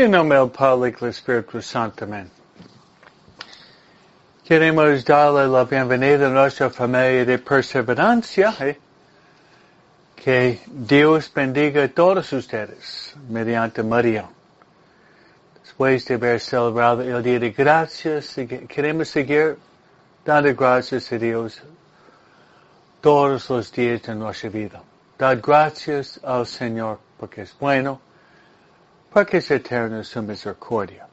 En nombre del y Espíritu Santo. Amén. Queremos darle la bienvenida a nuestra familia de perseverancia. ¿eh? Que Dios bendiga a todos ustedes mediante María. Después de haber celebrado el Día de Gracias, queremos seguir dando gracias a Dios todos los días de nuestra vida. Dar gracias al Señor porque es bueno porque es eterna su misericordia.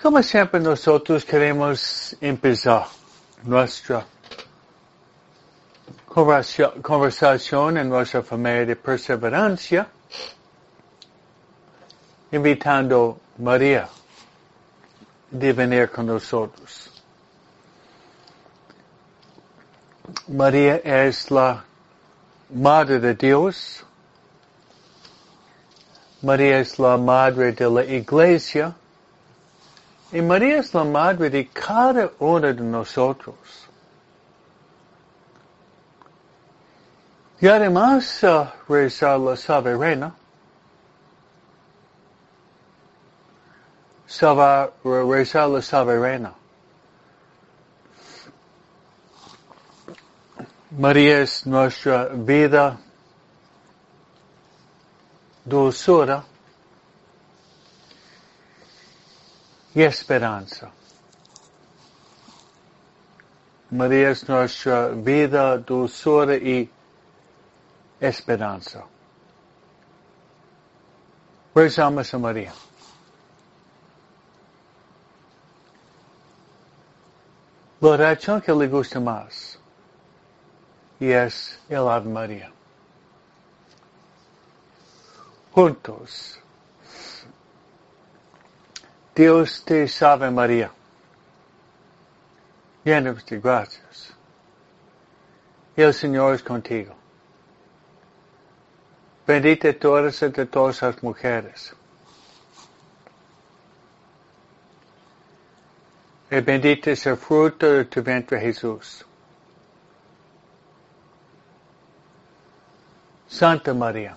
Como siempre nosotros queremos empezar nuestra conversación en nuestra familia de perseverancia invitando a María de venir con nosotros. María es la Madre de Dios, María es la madre de la iglesia y María es la madre de cada uno de nosotros. Y además uh, rezar la soberana, rezar la soberana. María es nuestra vida dulzura y esperanza. María es nuestra vida, dulzura y esperanza. Rezamos a María. La oración que le gusta más y es el Ave María juntos. Dios te salve María, llena de gracias. El Señor es contigo. Bendita tú eres entre todas las mujeres. Y bendito es el fruto de tu vientre Jesús. Santa María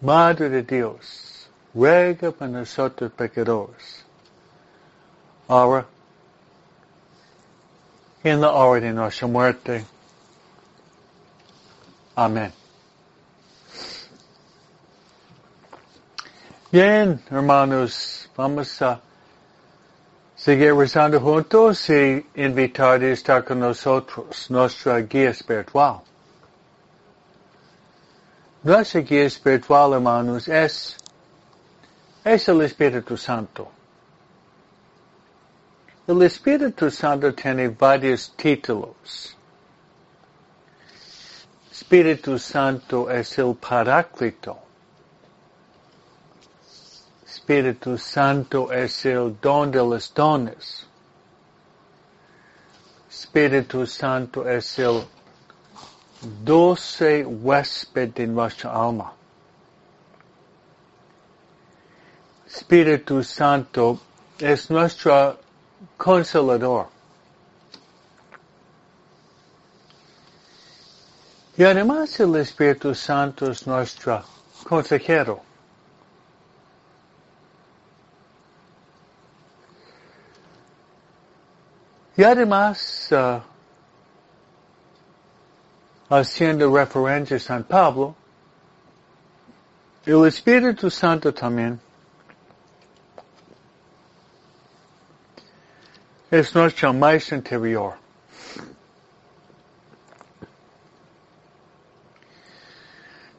Madre de Dios, ruega por nosotros pecadores, ahora en la hora de nuestra muerte. Amén. Bien, hermanos, vamos a seguir rezando juntos y invitar a estar con nosotros, nuestra guía espiritual. Nuestra guía espiritual, hermanos, es, es el Espíritu Santo. El Espíritu Santo tiene varios títulos. Espíritu Santo es el Paráclito. Espíritu Santo es el don de los dones. Espíritu Santo es el dulce huésped de nuestra alma. Espíritu Santo es nuestro consolador. Y además el Espíritu Santo es nuestro consejero. Y además, uh, haciendo referencia a San Pablo, el Espíritu Santo también es nuestro maestro interior.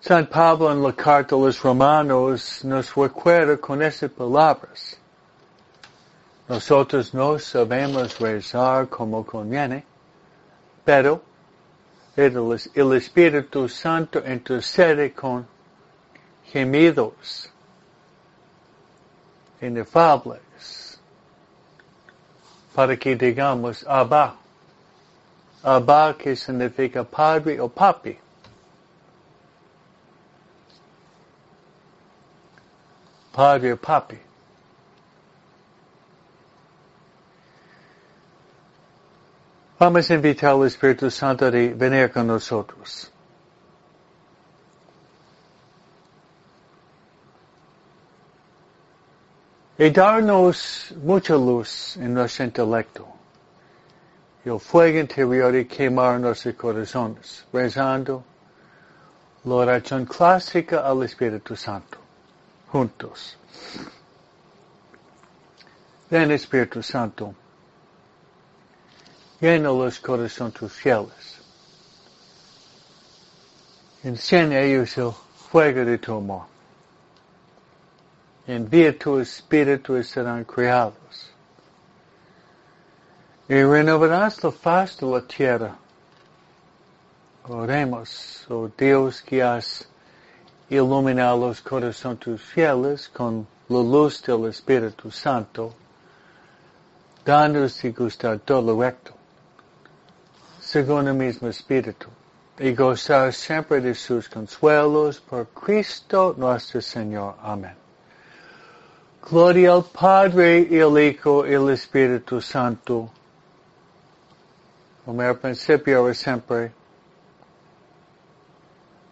San Pablo en la carta a los romanos nos recuerda con esas palabras. Nosotros no sabemos rezar como conviene, pero el Espíritu Santo intercede con gemidos inefables para que digamos Abba. Abba que significa padre o papi. Padre o papi. Vamos a invitar al Espíritu Santo a venir con nosotros. Y darnos mucha luz en nuestro intelecto. Y el fuego interior y quemar nuestros corazones, rezando la oración clásica al Espíritu Santo. Juntos. Ven Espíritu Santo llena los corazones tus fieles. Enciende ellos el fuego de tu amor. Envía tu espíritu y serán creados. Y renovarás la faz de la tierra. Oremos, oh Dios que has iluminado los corazones tus fieles con la luz del Espíritu Santo, danos y gustar todo lo recto, según el mismo Espíritu, y gozar siempre de sus consuelos por Cristo nuestro Señor. Amén. Gloria al Padre y al Hijo y al Espíritu Santo, como al principio ahora siempre,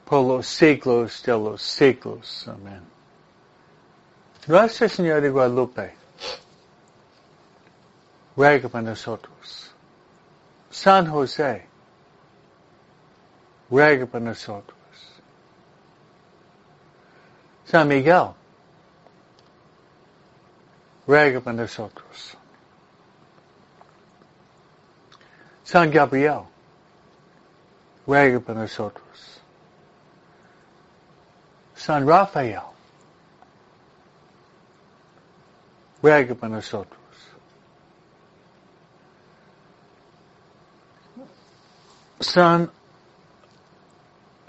por los siglos de los siglos. Amén. Nuestra Señora de Guadalupe, ruega para nosotros. San José, ruega para nosotros. San Miguel, ruega para nosotros. San Gabriel, ruega para nosotros. San Rafael, ruega para nosotros. San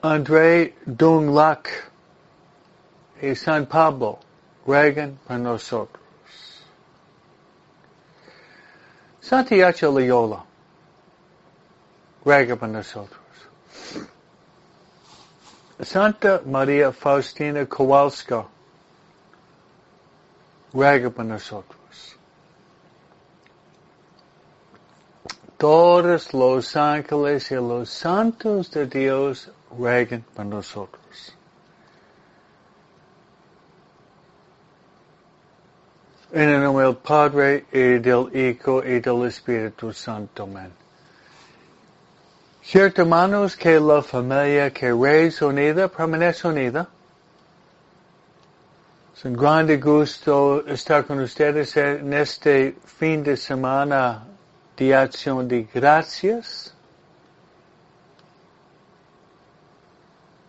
André Dunglac y San Pablo ruegan para nosotros. Santiago Loyola ruega para nosotros. Santa María Faustina Kowalska ruega para nosotros. Todos los ángeles y los santos de Dios ruegan para nosotros. En el nombre del Padre y del Hijo y del Espíritu Santo. Amén. Cierto, hermanos, que la familia que es unida permanece unida. Es un grande gusto estar con ustedes en este fin de semana de acción de gracias.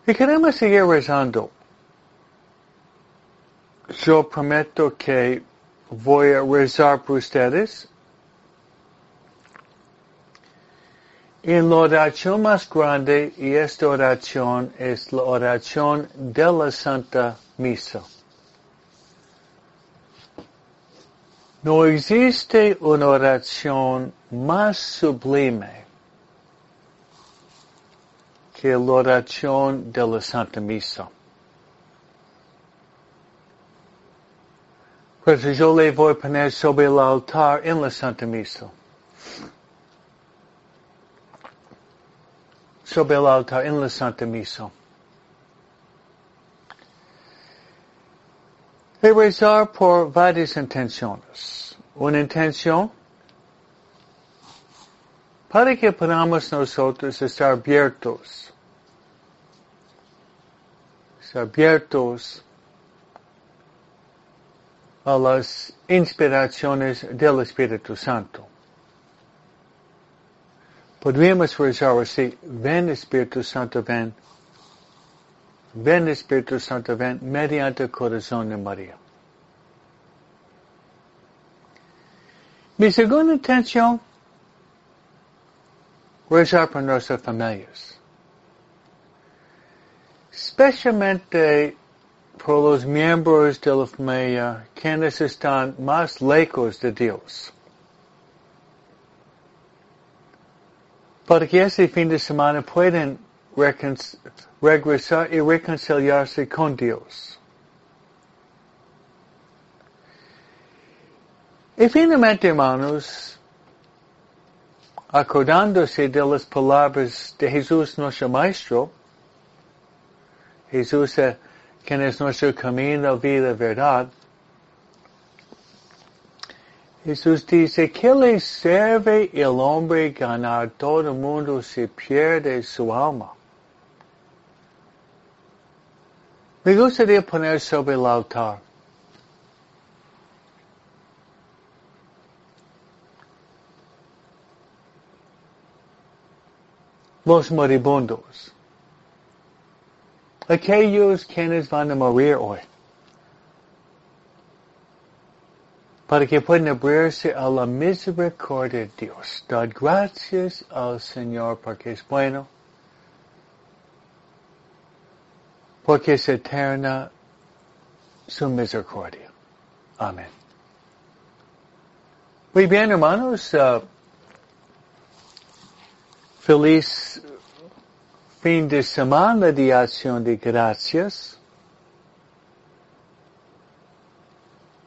Y queremos seguir rezando. Yo prometo que voy a rezar por ustedes En la oración más grande, y esta oración es la oración de la Santa Misa. No existe una oración más sublime que la oración de la Santa Misa. Pues yo le voy a poner sobre el altar en la Santa Misa. sobre el altar en la Santa Misa. Y rezar por varias intenciones. Una intención para que podamos nosotros estar abiertos, estar abiertos a las inspiraciones del Espíritu Santo. Podríamos rezar así, ven Espíritu Santo, ven. Ven Espíritu Santo, ven mediante el corazón de María. Mi segunda intención, rezar por nuestras familias. Especialmente por los miembros de la familia quienes están más lejos de Dios. para que ese fin de semana puedan regresar y reconciliarse con Dios. Y finalmente, hermanos, acordándose de las palabras de Jesús nuestro Maestro, Jesús, quien es nuestro camino, vida, verdad, Jesús dice, ¿qué le sirve el hombre ganar todo el mundo si pierde su alma? Me gustaría poner sobre el altar los moribundos, aquellos quienes van a morir hoy. para que puedan abrirse a la misericordia de Dios. Dad gracias al Señor porque es bueno, porque es eterna su misericordia. Amén. Muy bien, hermanos. Uh, feliz fin de semana de acción de gracias.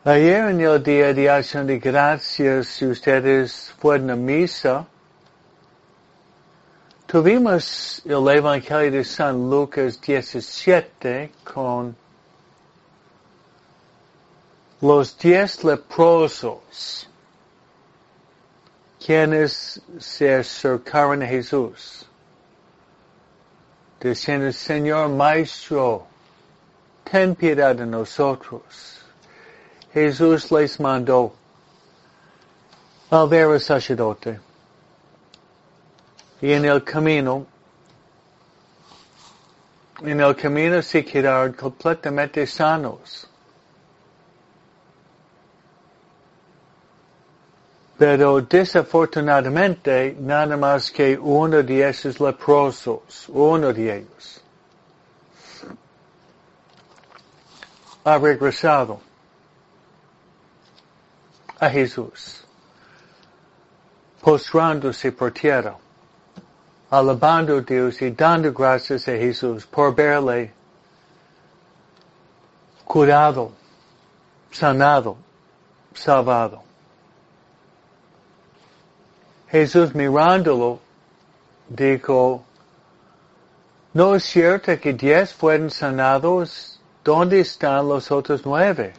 Ayer en el día de acción de gracias, si ustedes fueron a misa, tuvimos el Evangelio de San Lucas 17 con los diez leprosos quienes se acercaron a Jesús, diciendo, Señor Maestro, ten piedad de nosotros. Jesús les mandó al ver al sacerdote. Y en el camino, en el camino se quedaron completamente sanos. Pero desafortunadamente, nada más que uno de esos leprosos, uno de ellos, ha regresado a Jesús, postrándose por tierra, alabando a Dios y dando gracias a Jesús por verle curado, sanado, salvado. Jesús mirándolo dijo, ¿no es cierto que diez fueron sanados? ¿Dónde están los otros nueve?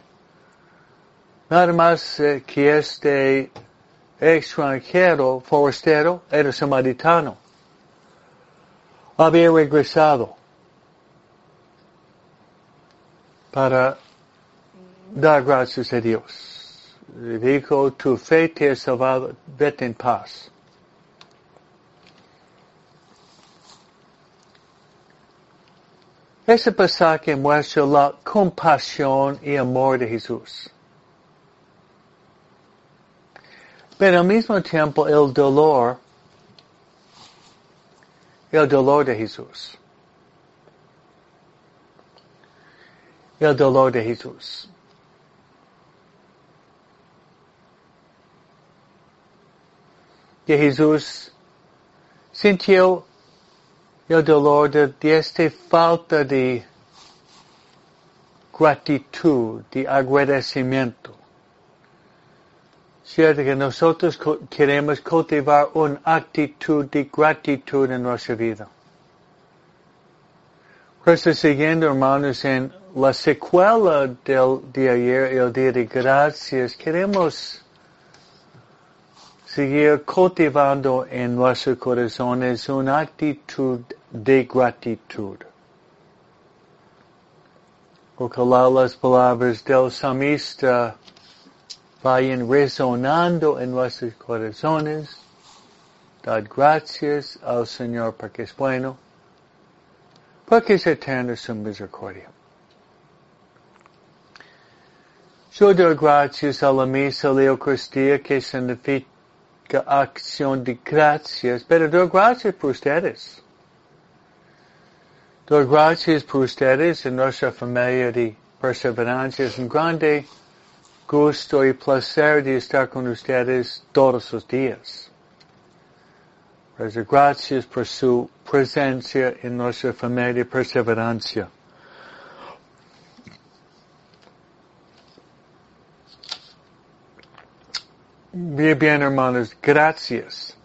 Nada más eh, que este extranjero, forastero, era samaritano. Había regresado para dar gracias a Dios. Dijo, tu fe te ha salvado, vete en paz. Ese pasaje muestra la compasión y amor de Jesús. Pero al mismo tiempo el dolor, el dolor de Jesús. El dolor de Jesús. Que Jesús sintió el dolor de, de esta falta de gratitud, de agradecimiento. Cierto que nosotros queremos cultivar una actitud de gratitud en nuestra vida. Por siguiendo, hermanos, en la secuela del de ayer, el día de gracias, queremos seguir cultivando en nuestros corazones una actitud de gratitud. Ojalá las palabras del samista vayan resonando en nuestros corazones. Dad gracias al Señor porque es bueno, porque es eterna su misericordia. Yo doy gracias a la misa de Eucaristía que significa acción de gracias, pero doy gracias por ustedes. Doy gracias por ustedes en nuestra familia de perseverancia. Es un grande gusto y placer de estar con ustedes todos los días. Gracias por su presencia en nuestra familia de perseverancia. Bien, bien, hermanos, gracias.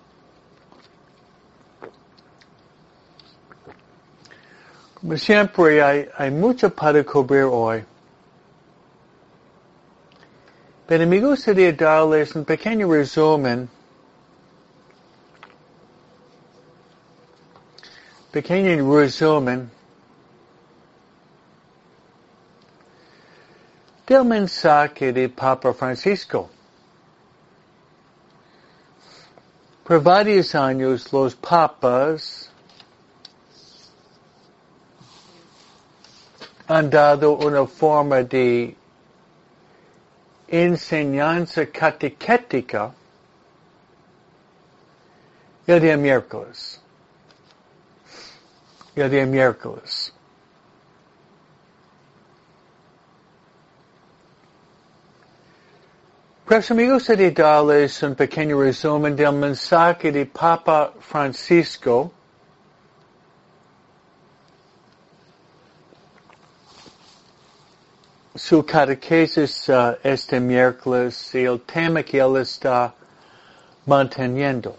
Como siempre, hay, hay mucho para cubrir hoy. Pero me gustaría darles un pequeño resumen, pequeño resumen del mensaje de Papa Francisco. Por varios años los papas han dado una forma de enseñanza catequética el día miércoles. El día miércoles. Pues amigos, de darles un pequeño resumen del mensaje de Papa Francisco su catequesis uh, este miércoles y el tema que él está manteniendo.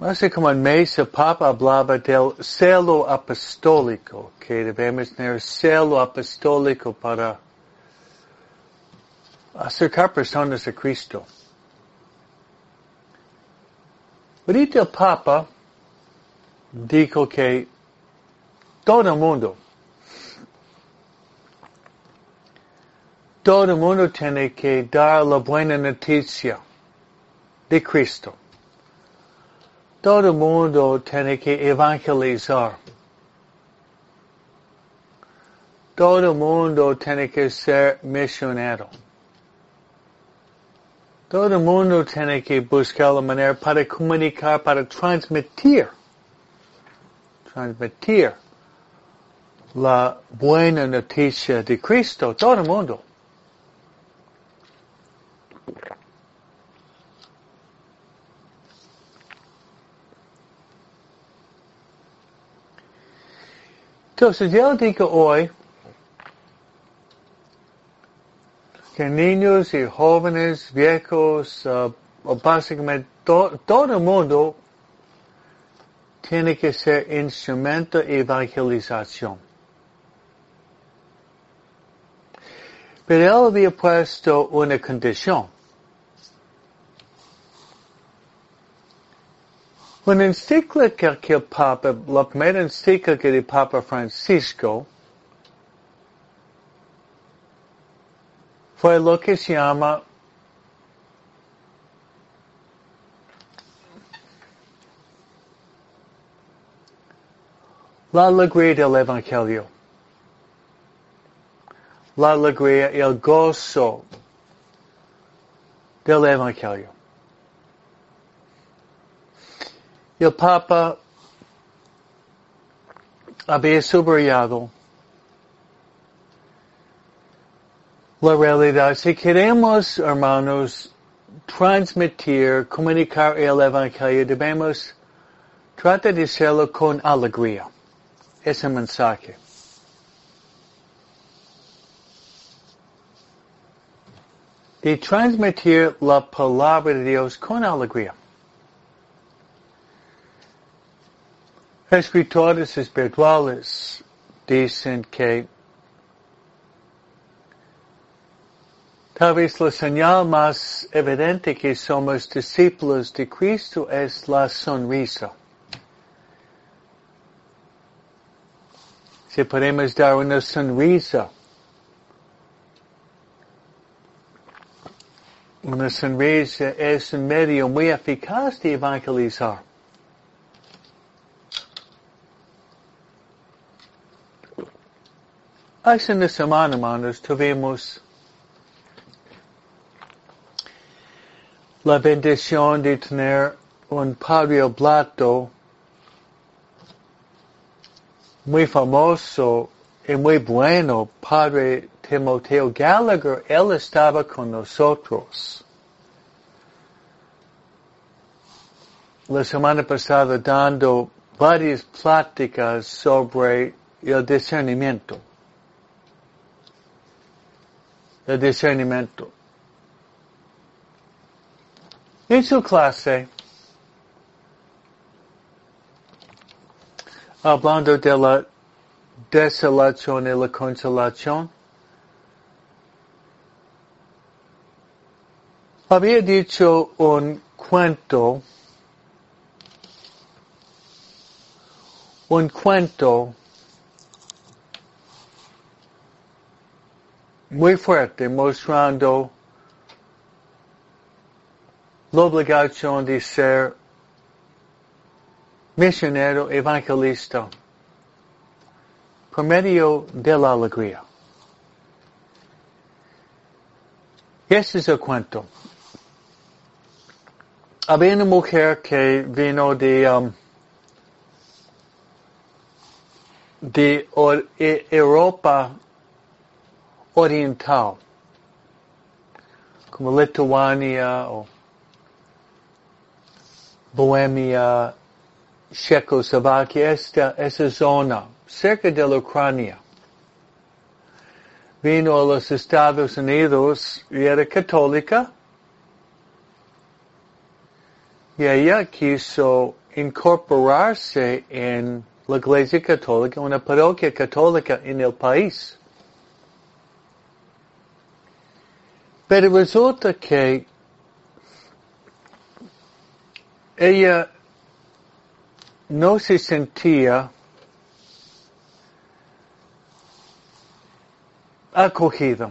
Hace como un mes el Papa hablaba del celo apostólico, que debemos tener celo apostólico para acercar personas a Cristo. Ahorita el Papa dijo que todo el mundo, todo el mundo tiene que dar la buena noticia de Cristo. Todo el mundo tiene que evangelizar. Todo el mundo tiene que ser misionero. Todo el mundo tiene que buscar la manera para comunicar, para transmitir, transmitir la buena noticia de Cristo, todo el mundo. Entonces yo digo hoy, que niños y jóvenes, viejos, uh, básicamente todo el mundo tiene que ser instrumento de evangelización. Pero él había puesto una condición. Una encíclica que el Papa, la primera encíclica del Papa Francisco, fue lo que se llama la alegría del Evangelio. La alegría, el gozo del Evangelio. El Papa había subrayado la realidad. Si queremos, hermanos, transmitir, comunicar el Evangelio, debemos tratar de hacerlo con alegría. Ese mensaje. De transmitir la palabra de Dios con alegría. Escritores espirituales dicen que Tal vez la señal más evidente que somos discípulos de Cristo es la sonrisa. Si podemos dar una sonrisa, una sonrisa es un medio muy eficaz de evangelizar. Hace una semana, hermanos, tuvimos la bendición de tener un padre oblato muy famoso y muy bueno, padre Timoteo Gallagher, él estaba con nosotros. La semana pasada dando varias pláticas sobre el discernimiento de discernimiento. En su clase, hablando de la desolación y la consolación, había dicho un cuento, un cuento muy fuerte mostrando la obligación de ser misionero evangelista por medio de la alegría. Este es el cuento. Había una mujer que vino de, um, de e, Europa Oriental, como Lituania o Bohemia, Checoslovaquia, esta, esa zona, cerca de la Ucrania. Vino a los Estados Unidos y era católica. Y ella quiso incorporarse en la Iglesia Católica, una parroquia católica en el país. Pero resulta que ella no se sentía acogida.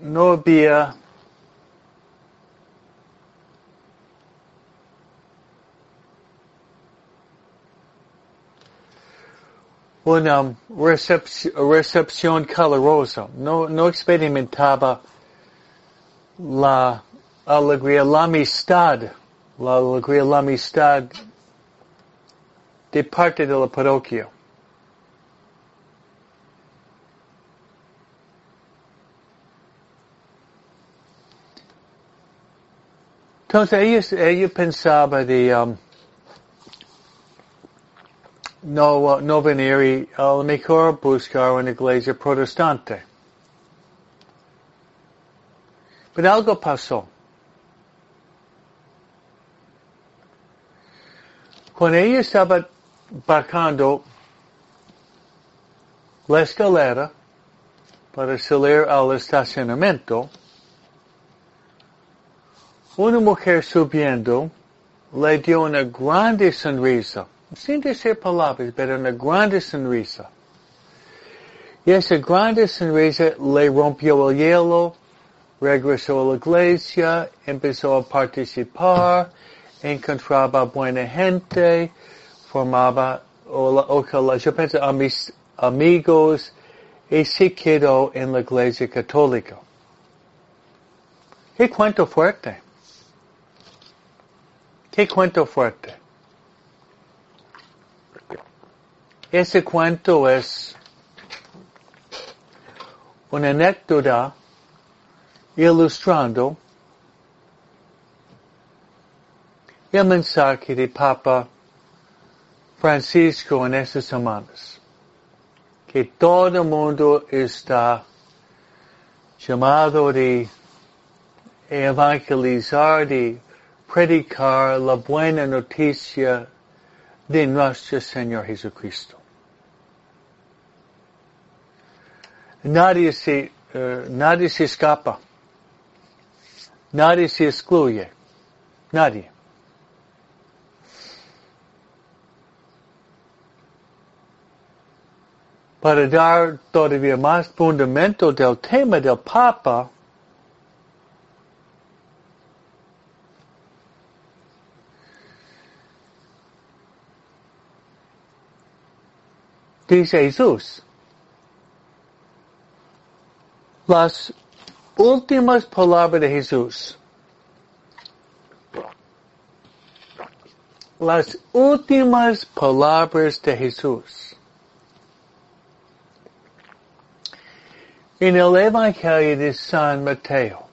No había una recepción, calorosa. No, no experimentaba la alegría, la amistad la alegría, la amistad de parte de la parroquia. Entonces ella, pensaba de um, no, no venir y a lo mejor buscar una iglesia protestante. Pero algo pasó. Cuando ella estaba bajando la escalera para salir al estacionamiento, una mujer subiendo le dio una grande sonrisa, sin decir palabras, pero una grande sonrisa. Y esa grande sonrisa le rompió el hielo, regresó a la iglesia, empezó a participar, encontraba buena gente, formaba, o, yo pienso, mis amigos, y se quedó en la iglesia católica. Qué cuento fuerte. Qué cuento fuerte. Ese cuento es una anécdota ilustrando el mensaje de Papa Francisco en estas semanas. Que todo el mundo está llamado de evangelizar, de predicar la buena noticia de nuestro Señor Jesucristo. Nadie se, nadie se escapa. Nadie se excluye. Nadie. para dar todavía más fundamento del tema del Papa, dice Jesús, las últimas palabras de Jesús, las últimas palabras de Jesús, en el Evangelio de San Mateo.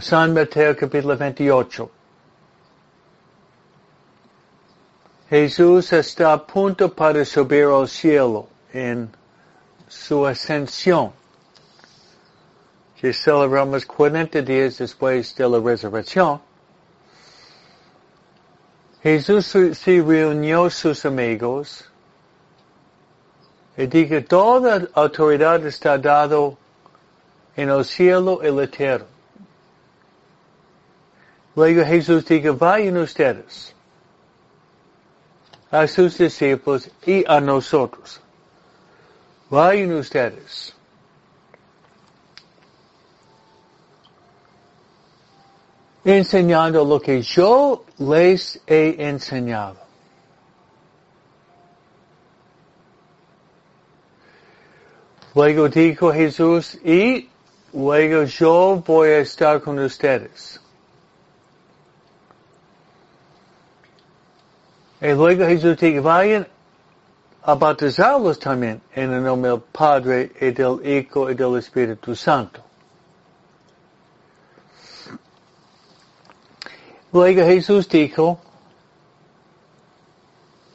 San Mateo capítulo 28. Jesús está a punto para subir al cielo en su ascensión, que celebramos 40 días después de la resurrección. Jesús se reunió sus amigos Y diga, toda autoridad está dado en el cielo y la tierra. Luego Jesús diga, vayan ustedes a sus discípulos y a nosotros. Vayan ustedes. Enseñando lo que yo les he enseñado. Luego dijo Jesús, y luego yo voy a estar con ustedes. Y luego Jesús dijo, vayan a bautizarlos también en el nombre del Padre y del Hijo y del Espíritu Santo. Luego Jesús dijo,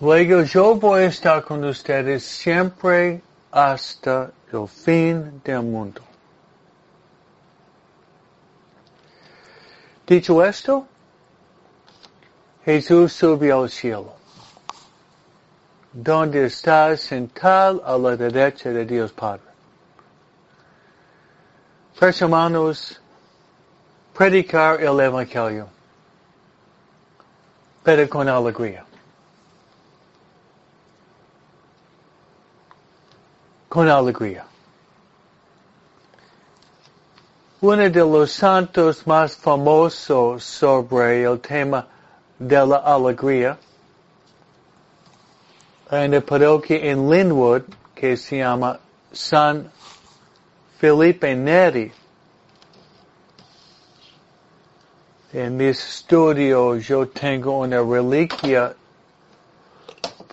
luego yo voy a estar con ustedes siempre hasta el fin del mundo. Dicho esto, Jesús subió al cielo, donde está sentado a la derecha de Dios Padre. Pues hermanos, predicar el Evangelio, pero con alegría. con alegría. Uno de los santos más famosos sobre el tema de la alegría en la parroquia en Linwood que se llama San Felipe Neri. En mis estudios yo tengo una reliquia,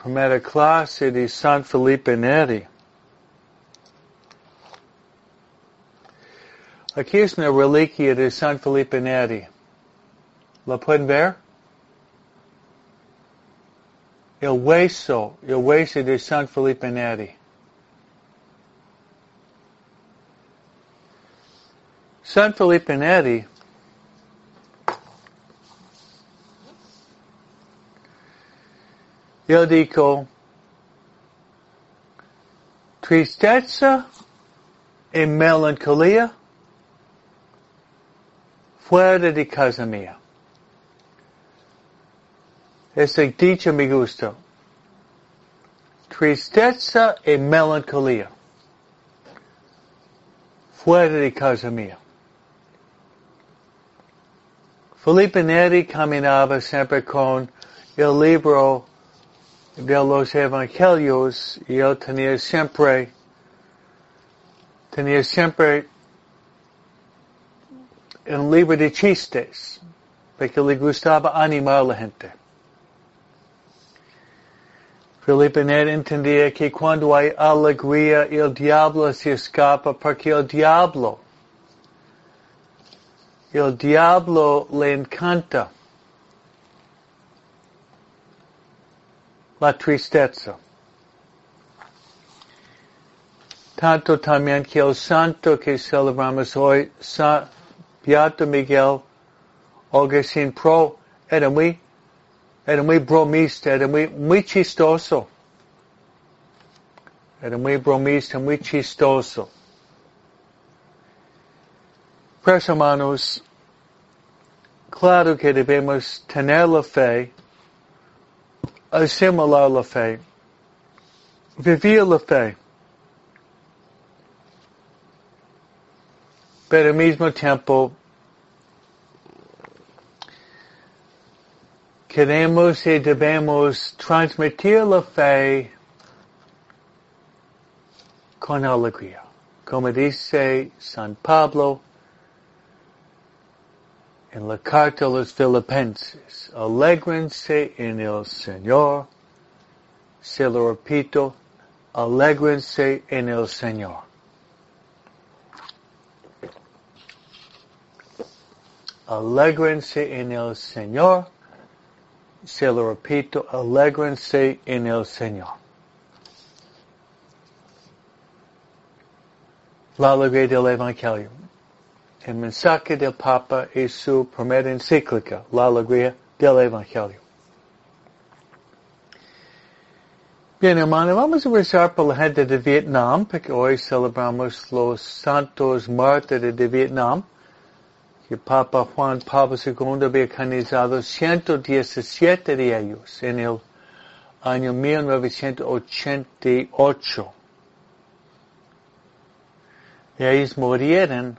primera clase de San Felipe Neri. Aquí es una reliquia de San Felipe Neri. ¿La pueden ver? El hueso, el hueso de San Felipe Neri. San Felipe Neri Él dijo, tristeza y melancolía fuera de casa mía. Ese dicho me gusta. Tristeza y melancolía. Fuera de casa mía. Felipe Neri caminaba siempre con el libro de los evangelios y él tenía siempre, tenía siempre un libro de chistes, porque le gustaba animar a la gente. Felipe Neri entendía que cuando hay alegría el diablo se escapa porque el diablo, el diablo le encanta la tristeza. Tanto también que el santo que celebramos hoy, San Beato Miguel Augustin Pro era era muy bromista, era muy, muy chistoso. Era muy bromista, muy chistoso. Pues hermanos, claro que debemos tener la fe, asimilar la fe, vivir la fe. pero al mismo tiempo queremos y debemos transmitir la fe con alegría. Como dice San Pablo en la carta a los filipenses, alegrense en el Señor. Se lo repito, alegrense en el Señor. Alégrense en el Señor. Se lo repito, alégrense en el Señor. La alegría del Evangelio. El mensaje del Papa es su primera encíclica, la alegría del Evangelio. Bien, hermano, vamos a rezar por la gente de Vietnam, porque hoy celebramos los santos mártires de Vietnam, que Papa Juan Pablo II había canonizado 117 de ellos en el año 1988. Y ellos murieron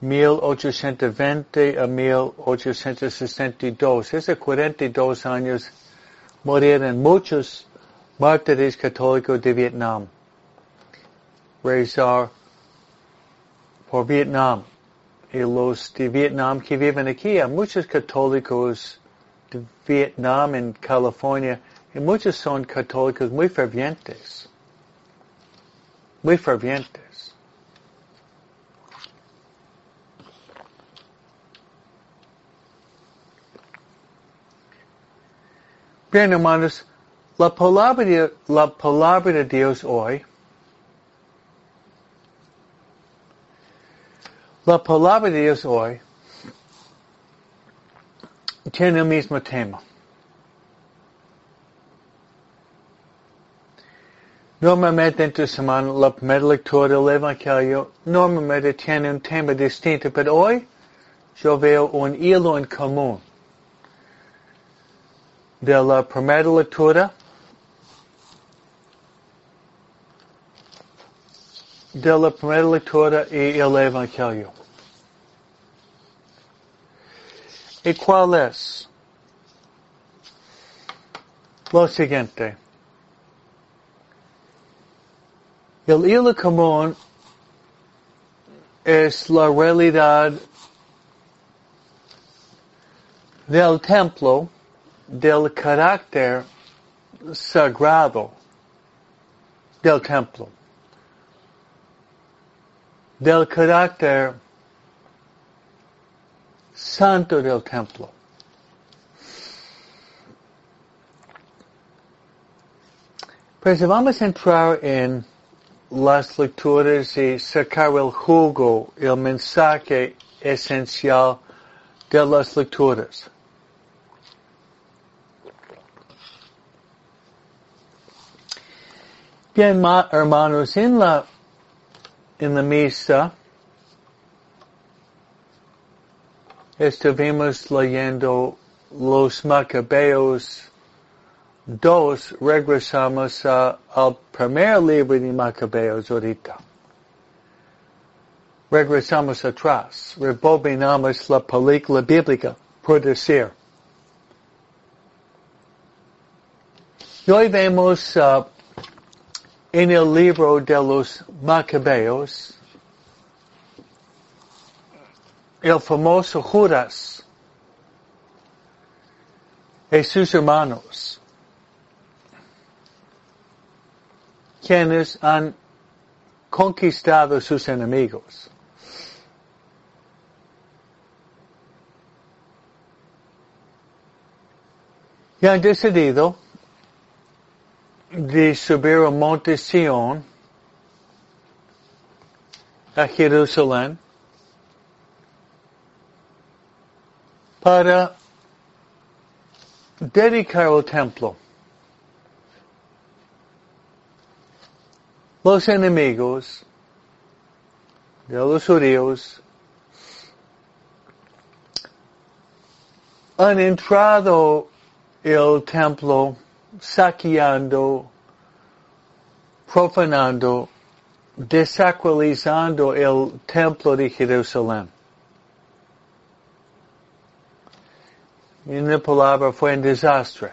1820 a 1862. Hace 42 años murieron muchos mártires católicos de Vietnam. Rezar por Vietnam. Y los de Vietnam que viven aquí, hay muchos católicos de Vietnam en California, y muchos son católicos muy fervientes. Muy fervientes. Bien, hermanos, la palabra, de, la palabra de Dios hoy, la palabra de Dios hoy tiene el mismo tema. Normalmente entre semana la primera lectura del Evangelio normalmente tiene un tema distinto, pero hoy yo veo un hilo en común de la primera de la primera lectura y el Evangelio. ¿Y cuál es? Lo siguiente. El hilo común es la realidad del templo, del carácter sagrado del templo del carácter santo del templo. Pues vamos a entrar en las lecturas y sacar el jugo, el mensaje esencial de las lecturas. Bien, hermanos, en la en la misa estuvimos leyendo los Macabeos dos, regresamos a, al primer libro de Macabeos ahorita. Regresamos atrás, rebobinamos la película bíblica por decir. Y hoy vemos uh, en el libro de los Macabeos, el famoso Judas y sus hermanos, quienes han conquistado sus enemigos. Y han decidido de subir al monte Sion a Jerusalén para dedicar el templo. Los enemigos de los judíos han entrado el templo saqueando, profanando, desacralizando el templo de Jerusalén. En una palabra fue un desastre.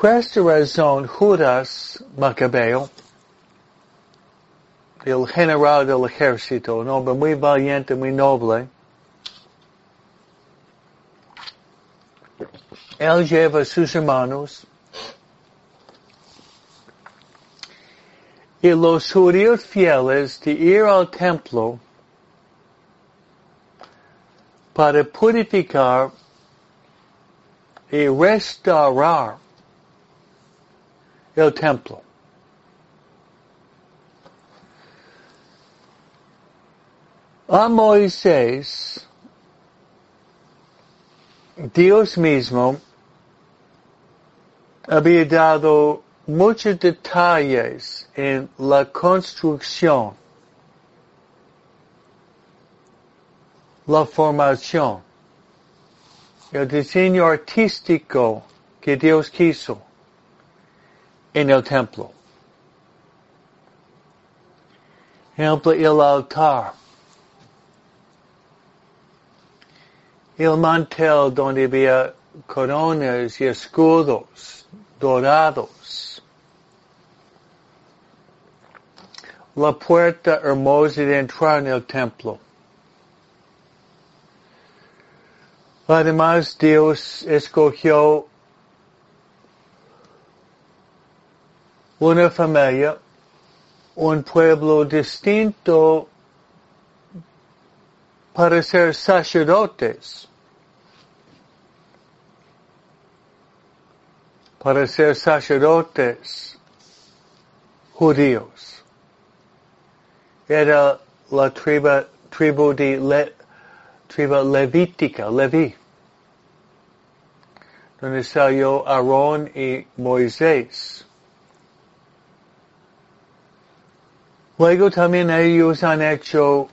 Por razón, Judas Macabeo, el general del ejército, un hombre muy valiente, muy noble, Él lleva sus hermanos y los judíos fieles de ir al templo para purificar y restaurar el templo. A Moisés, Dios mismo había dado muchos detalles en la construcción, la formación, el diseño artístico que Dios quiso en el templo. Ejemplo, el altar. El mantel donde había coronas y escudos dorados. La puerta hermosa de entrar en el templo. Además, Dios escogió una familia, un pueblo distinto para ser sacerdotes. Para ser sacerdotes judíos. Era la tribu, tribu de Le, tribu levítica, Leví, donde salió Aarón y Moisés. Luego también ellos han hecho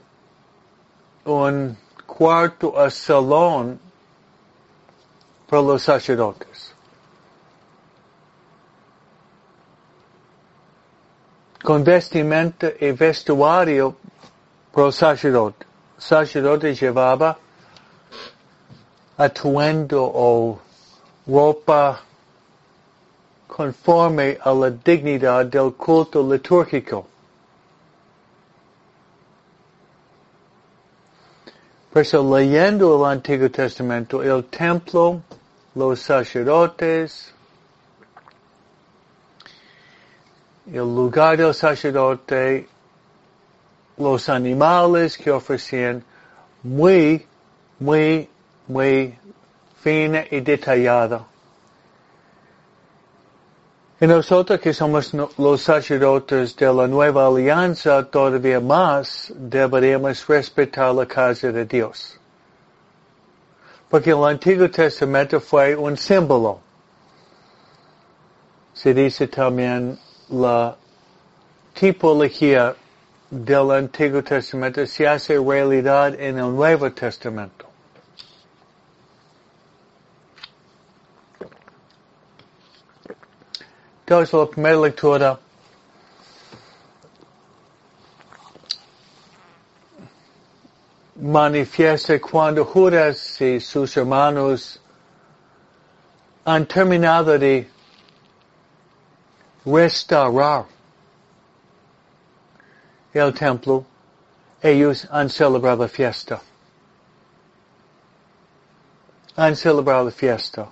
un cuarto a salón para los sacerdotes. Con vestimenta y vestuario para el sacerdote. Sacerdote llevaba atuendo o ropa conforme a la dignidad del culto litúrgico. Por eso leyendo el Antiguo Testamento, el templo, los sacerdotes, el lugar del sacerdote, los animales que ofrecían, muy, muy, muy fina y detallada. Y nosotros que somos los sacerdotes de la nueva alianza, todavía más deberíamos respetar la casa de Dios. Porque el Antiguo Testamento fue un símbolo. Se dice también la tipología del Antiguo Testamento se hace realidad en el Nuevo Testamento. Entonces, la primera lectura manifiesta cuando Judas y sus hermanos han terminado de restaurar el templo, ellos han celebrado la fiesta. Han celebrado la fiesta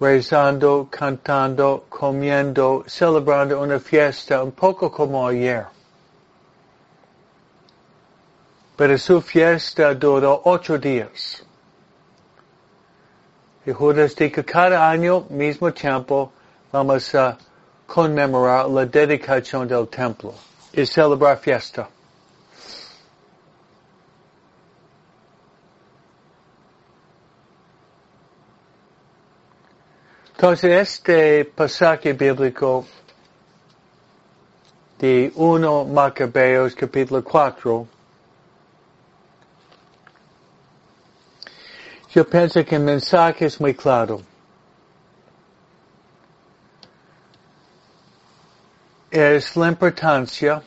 rezando, cantando, comiendo, celebrando una fiesta un poco como ayer. Pero su fiesta duró ocho días. Y Judas dijo cada año, mismo tiempo, vamos a conmemorar la dedicación del templo y celebrar fiesta. Entonces, este pasaje bíblico de 1 Macabeos capítulo 4, yo pienso que el mensaje es muy claro. Es la importancia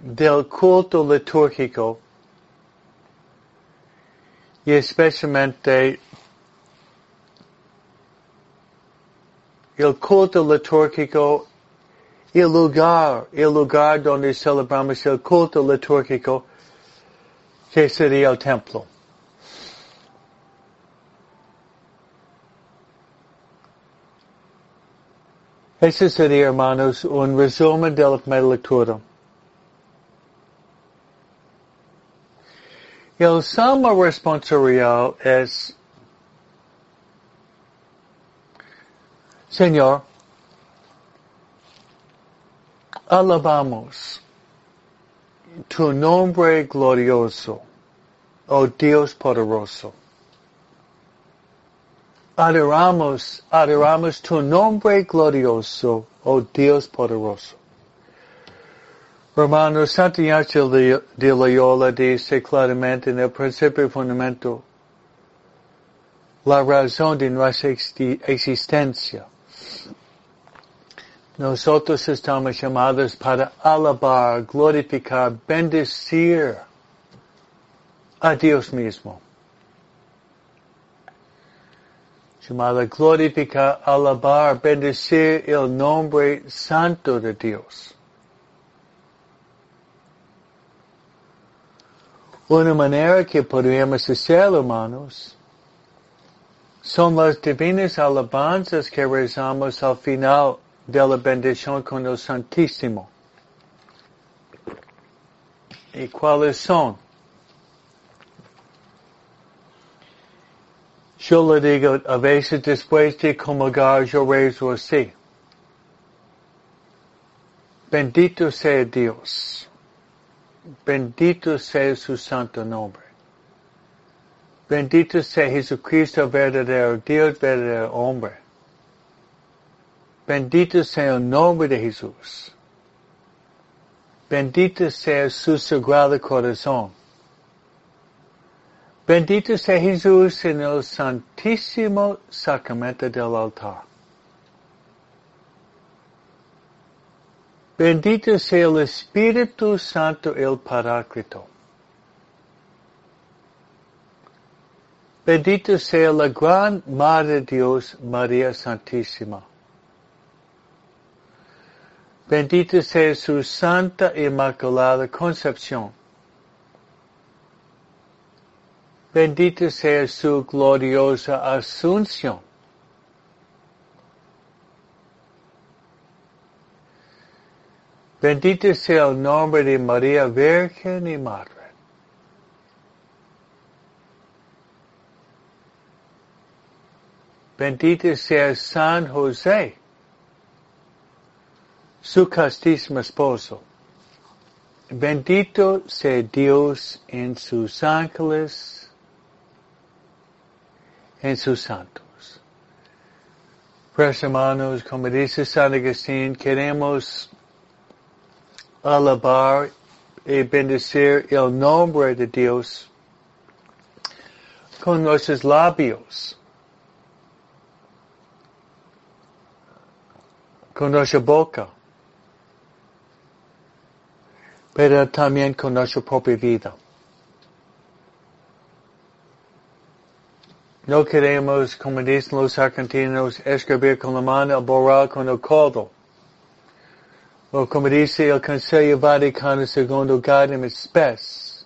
del culto litúrgico y especialmente el culto litúrgico, el lugar, el lugar donde celebramos el culto litúrgico, que sería el templo. Ese sería, hermanos, un resumen de la primera lectura. El salmo responsorial es Señor, alabamos tu nombre glorioso, oh Dios poderoso. Adoramos, adoramos tu nombre glorioso, oh Dios poderoso. Romano Santiago de, Loyola dice claramente en el principio fundamento la razón de nuestra existencia. Nosotros estamos llamados para alabar, glorificar, bendecir a Dios mismo. Llamada glorificar, alabar, bendecir el nombre santo de Dios. Una manera que podríamos hacerlo, hermanos, son las divinas alabanzas que rezamos al final de la bendición con el Santísimo. ¿Y cuáles son? Yo le digo, a veces después de comulgar yo rezo así. Bendito sea Dios. Bendito sea su santo nombre. Bendito sea Jesucristo verdadero Dios, verdadero hombre. Bendito sea el nombre de Jesús. Bendito sea su sagrado corazón. Bendito sea Jesús en el santísimo sacramento del altar. Bendito sea el Espíritu Santo, el Paráclito. Bendito sea la gran Madre de Dios, María Santísima. Bendito sea su Santa Inmaculada Concepción. Bendito sea su gloriosa Asunción. Bendito sea el nombre de María Virgen y Madre. Bendito sea San José su castísimo esposo. Bendito sea Dios en sus ángeles, en sus santos. Pues hermanos, como dice San Agustín, queremos alabar y bendecir el nombre de Dios con nuestros labios, con nuestra boca pero también con nuestra propia vida. No queremos, como dicen los argentinos, escribir con la mano, borrar con el codo. O como dice el Consejo Vaticano II Gaudium et Spes.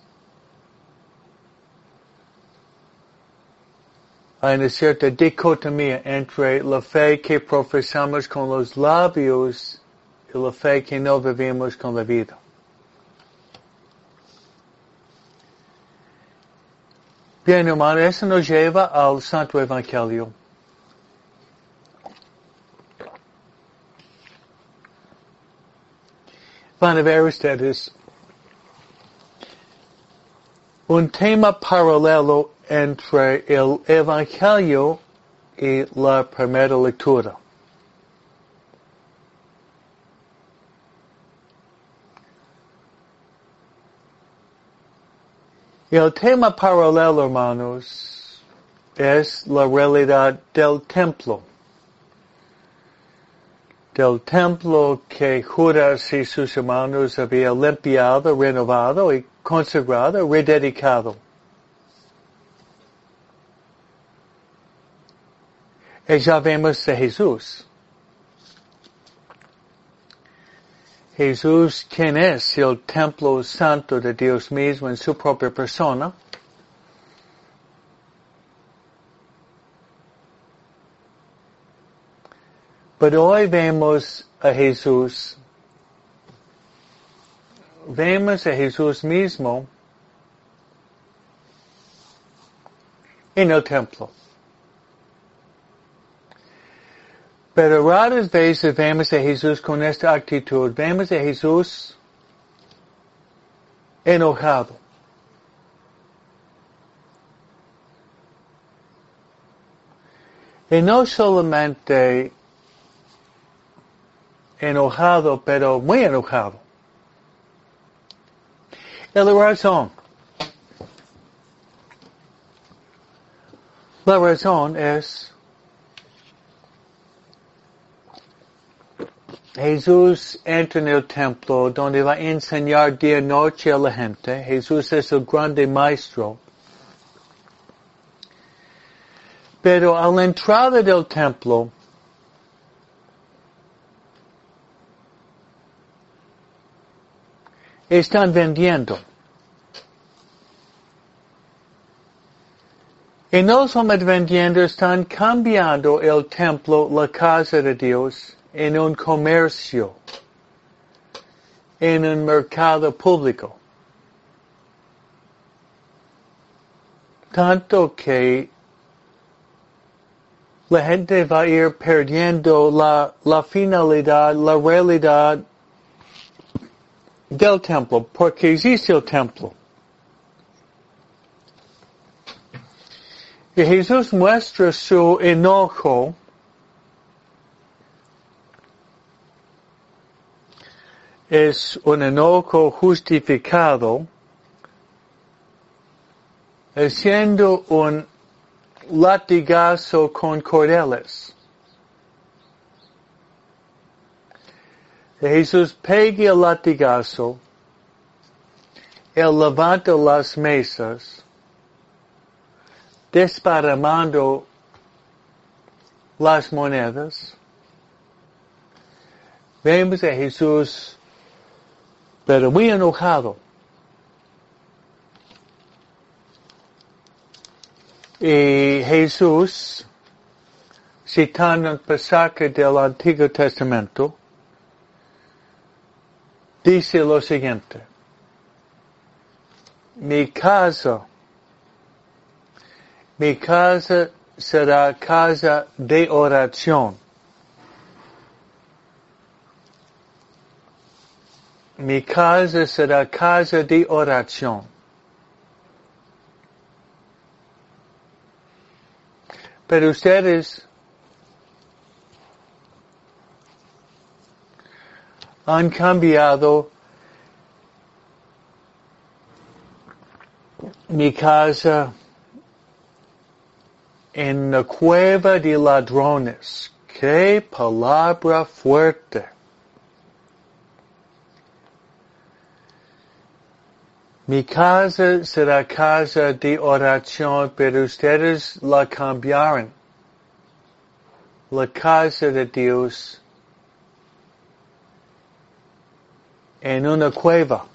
Hay una cierta dicotomía entre la fe que profesamos con los labios y la fe que no vivimos con la vida. Bien, hermano, eso nos lleva al Santo Evangelio. Van a ver ustedes un tema paralelo entre el Evangelio y la primera lectura. El tema paralelo, hermanos, es la realidad del templo. Del templo que Judas y sus hermanos habían limpiado, renovado y consagrado, rededicado. Y ya vemos a Jesús. Jesús, quien es el templo santo de Dios mismo en su propia persona, Pero hoy vemos a Jesús, vemos a Jesús mismo en el templo. Pero raras veces vemos a Jesús con esta actitud. Vemos a Jesús enojado. Y no solamente enojado, pero muy enojado. La razón. La razón es Jesús entra en el templo donde va a enseñar día y noche a la gente. Jesús es el grande maestro. Pero a la entrada del templo, están vendiendo. Y no vendiendo, están cambiando el templo, la casa de Dios, en un comercio, en un mercado público. Tanto que la gente va a ir perdiendo la, la finalidad, la realidad del templo, porque existe el templo. Y Jesús muestra su enojo es un enojo justificado, siendo un latigazo con cordeles. Jesús pega el latigazo, él levanta las mesas, desparramando las monedas. Vemos a Jesús, pero muy enojado. Y Jesús, citando el pasaje del Antiguo Testamento, dice lo siguiente. Mi casa, mi casa será casa de oración. Mi casa será casa de oración. Pero ustedes han cambiado mi casa en la cueva de ladrones. Qué palabra fuerte. Mi casa será casa de oración, pero ustedes la cambiaron. La casa de Dios en una cueva.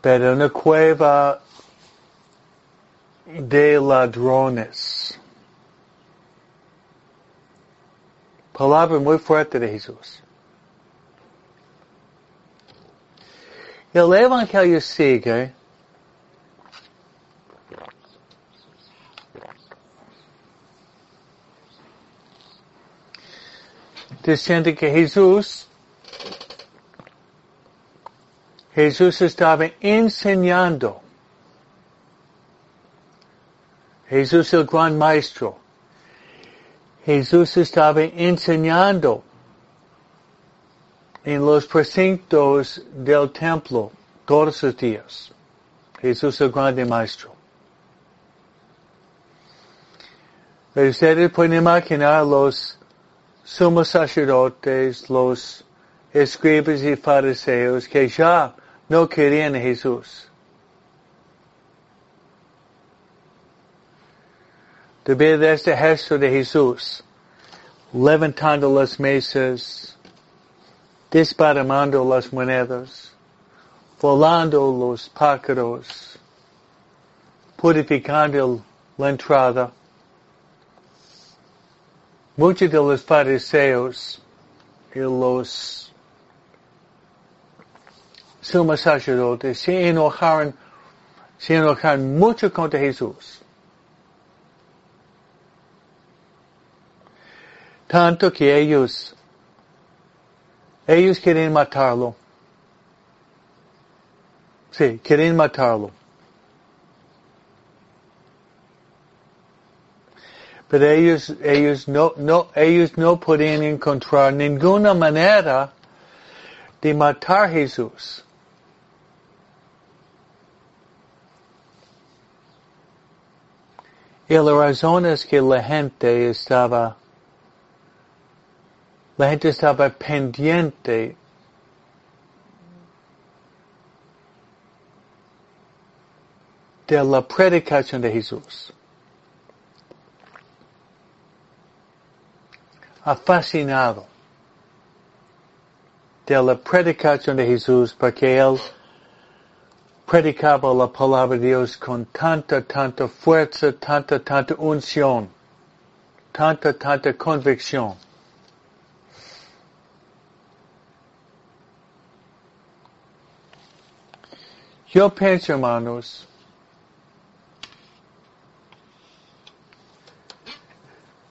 Pero una cueva de ladrones. Palabra muy fuerte de Jesús. El Evangelio sigue diciendo que Jesús, Jesús estaba enseñando. Jesús el gran maestro. Jesús estaba enseñando en los precintos del templo todos los días. Jesús el grande maestro. Pero ustedes pueden imaginar los sumos sacerdotes, los escribas y fariseos que ya no querían a Jesús. De ver este gesto de Jesús, levantando las mesas, desparramando las monedas, volando los pájaros, purificando la entrada. Muchos de los fariseos y los sumos sacerdotes se enojaron, se enojaron mucho contra Jesús. Tanto que ellos ellos quieren matarlo. Sí, quieren matarlo. Pero ellos, ellos no, no, ellos no podían encontrar ninguna manera de matar a Jesús. Y la razón es que la gente estaba, la gente estaba pendiente de la predicación de Jesús. Fascinado de la predicación de Jesús porque él predicaba la palabra de Dios con tanta, tanta fuerza, tanta, tanta unción, tanta, tanta convicción. Yo pienso, hermanos,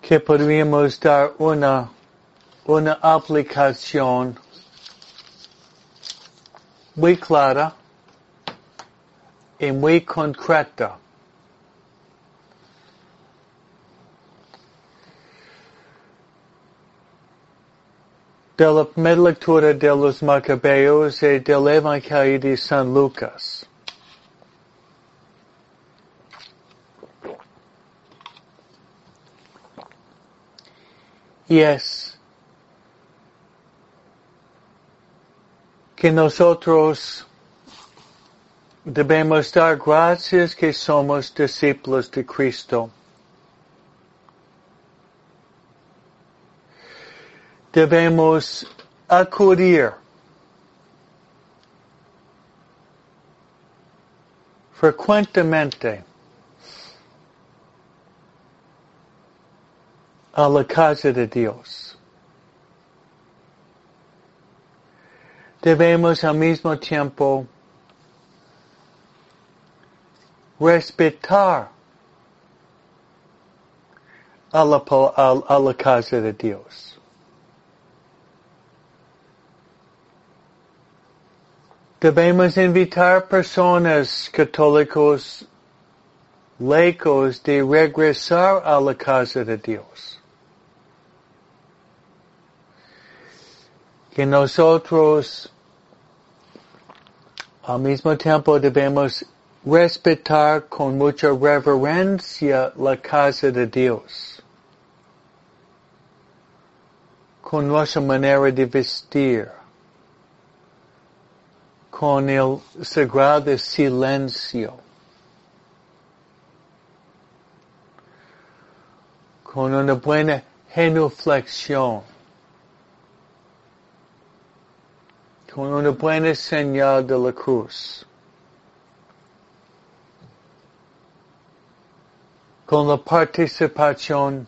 que podríamos dar una, una aplicación muy clara y muy concreta. De la lectura de los Macabeos y del Evangelio de San Lucas. Y es que nosotros Debemos dar gracias que somos discípulos de Cristo. Debemos acudir frecuentemente a la casa de Dios. Debemos al mismo tiempo respetar a la, a, la casa de Dios. Debemos invitar personas católicos laicos de regresar a la casa de Dios. Que nosotros al mismo tiempo debemos respetar con mucha reverencia la casa de Dios, con nuestra manera de vestir, con el sagrado silencio, con una buena genuflexión, con una buena señal de la cruz. con la participación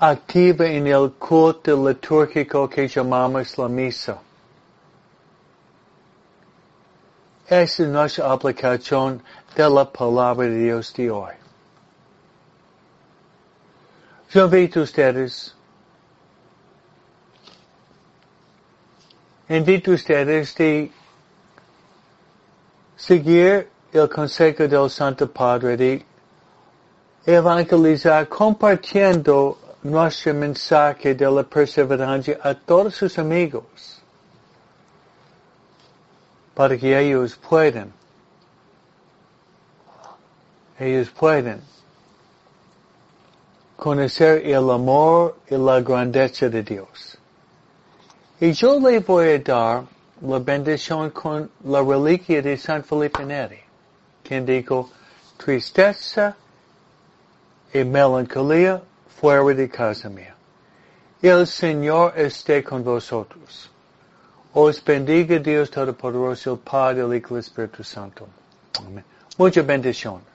activa en el culto litúrgico que llamamos la misa. Es nuestra aplicación de la palabra de Dios de hoy. Yo invito a ustedes, invito a ustedes de seguir el consejo del Santo Padre de evangelizar compartiendo nuestro mensaje de la perseverancia a todos sus amigos para que ellos puedan ellos pueden conocer el amor y la grandeza de Dios. Y yo le voy a dar la bendición con la reliquia de San Felipe Neri, quien dijo, tristeza y melancolía fuera de casa mía. El Señor esté con vosotros. Os bendiga Dios Todopoderoso, Padre, Hijo y Espíritu Santo. Amén. Muchas bendiciones.